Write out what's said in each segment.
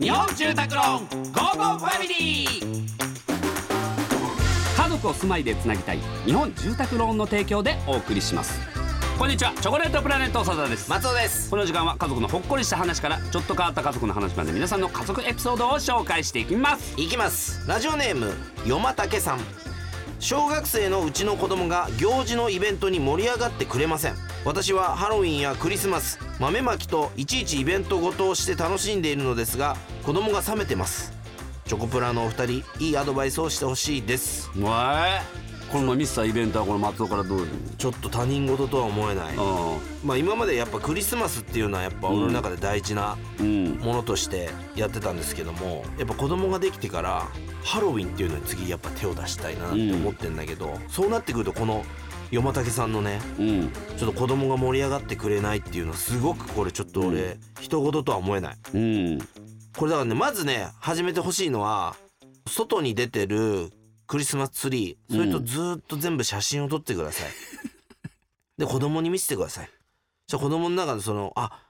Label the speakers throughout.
Speaker 1: 日本住宅ローンゴーゴーファミリー。家族を住まいでつなぎたい日本住宅ローンの提供でお送りします。こんにちはチョコレートプラネット長田です。
Speaker 2: 松尾です。
Speaker 1: この時間は家族のほっこりした話からちょっと変わった家族の話まで皆さんの家族エピソードを紹介していきます。
Speaker 2: いきます。ラジオネームよまたけさん。小学生のうちの子供が行事のイベントに盛り上がってくれません私はハロウィンやクリスマス豆まきといちいちイベントごとをして楽しんでいるのですが子供が冷めてます。チョコプラのお二人いいアドバイスをしてほしいです。
Speaker 1: わえこの前ミスターイベントはこの松尾からどういう
Speaker 2: ちょっと他人事とは思えない。
Speaker 1: あ
Speaker 2: まあ今までやっぱクリスマスっていうのはやっぱ俺の中で大事な
Speaker 1: うん。
Speaker 2: ものとしてやってたんですけどもやっぱ子供ができてからハロウィンっていうのに次やっぱ手を出したいなって思ってんだけど、そうなってくるとこのよまたけさんのね
Speaker 1: うん。
Speaker 2: ちょっと子供が盛り上がってくれないっていうのはすごくこれちょっと俺、
Speaker 1: う
Speaker 2: 人事とは思えない。
Speaker 1: うん。
Speaker 2: これだからねまずね始めてほしいのは外に出てるクリスマスツリーそれとずーっと全部写真を撮ってください、で子供に見せてください。じゃあ子供の中でそのあ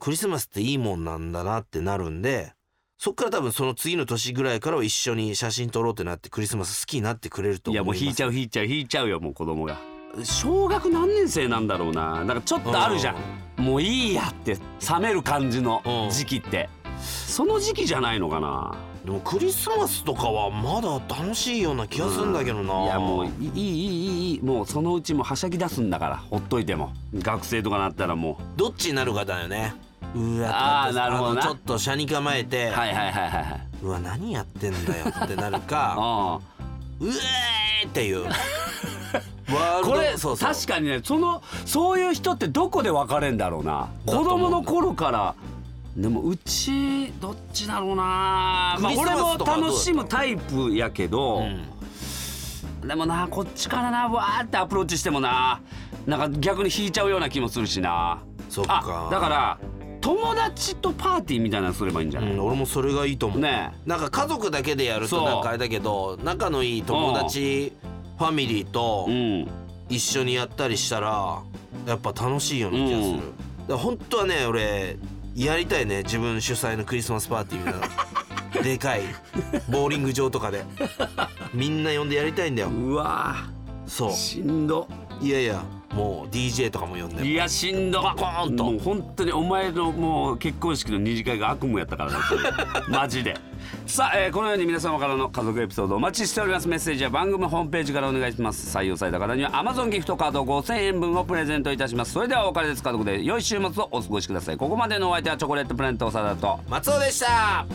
Speaker 2: クリスマスっていいもんなんだなってなるんでそっから多分その次の年ぐらいからは一緒に写真撮ろうってなってクリスマス好きになってくれると思います。
Speaker 1: いやもう引いちゃう引いちゃう引いちゃうよもう子供が小学何年生なんだろうな。なんかちょっとあるじゃん、うん、もういいやって冷める感じの時期って、うん、その時期じゃないのかな。
Speaker 2: でもクリスマスとかはまだ楽しいような気がするんだけどな、うん、
Speaker 1: いやもういいいいいいもうそのうちもはしゃぎ出すんだからほっといても。学生とかなったらもう。
Speaker 2: どっちになるかだよね。うわ
Speaker 1: あなるほど
Speaker 2: ちょっと車に構えて。
Speaker 1: はいはいはいはいう
Speaker 2: わ何やってんだよってなるか。うえーっていう。
Speaker 1: これ
Speaker 2: そうそう。
Speaker 1: 確かにねそのそういう人ってどこで分かれんだろうな。子供の頃から。でもうちどっちだろうな、まあ、俺も楽しむタイプやけど、
Speaker 2: うん。
Speaker 1: でもなこっちからなわーってアプローチしてもな。なんか逆に引いちゃうような気もするしな。
Speaker 2: そっか。
Speaker 1: あだから友達とパーティーみたいなのすればいいんじゃない、
Speaker 2: うん、俺もそれがいいと思う、
Speaker 1: ね
Speaker 2: なんか家族だけでやるとなんかあれだけど仲のいい友達ファミリーと
Speaker 1: うん。
Speaker 2: 一緒にやったりしたらやっぱ楽しいような気がする、
Speaker 1: うん。
Speaker 2: だから本当はね俺やりたいね自分主催のクリスマスパーティーみたいな。でかいボーリング場とかで。みんな呼んでやりたいんだよ。
Speaker 1: うわ
Speaker 2: そ
Speaker 1: ーしんど。
Speaker 2: ういやいやもう DJ とかも呼んで
Speaker 1: いやしんど
Speaker 2: バコーンと
Speaker 1: もう本当にお前のもう結婚式の二次会が悪夢やったからな マジで。さあ、えーこのように皆様からの家族エピソードお待ちしております。メッセージは番組ホームページからお願いします。採用された方には Amazon ギフトカード5000円分をプレゼントいたします。それではお別れです。家族で良い週末をお過ごしください。ここまでのお相手はチョコレートプラネット長田と。
Speaker 2: 松尾でした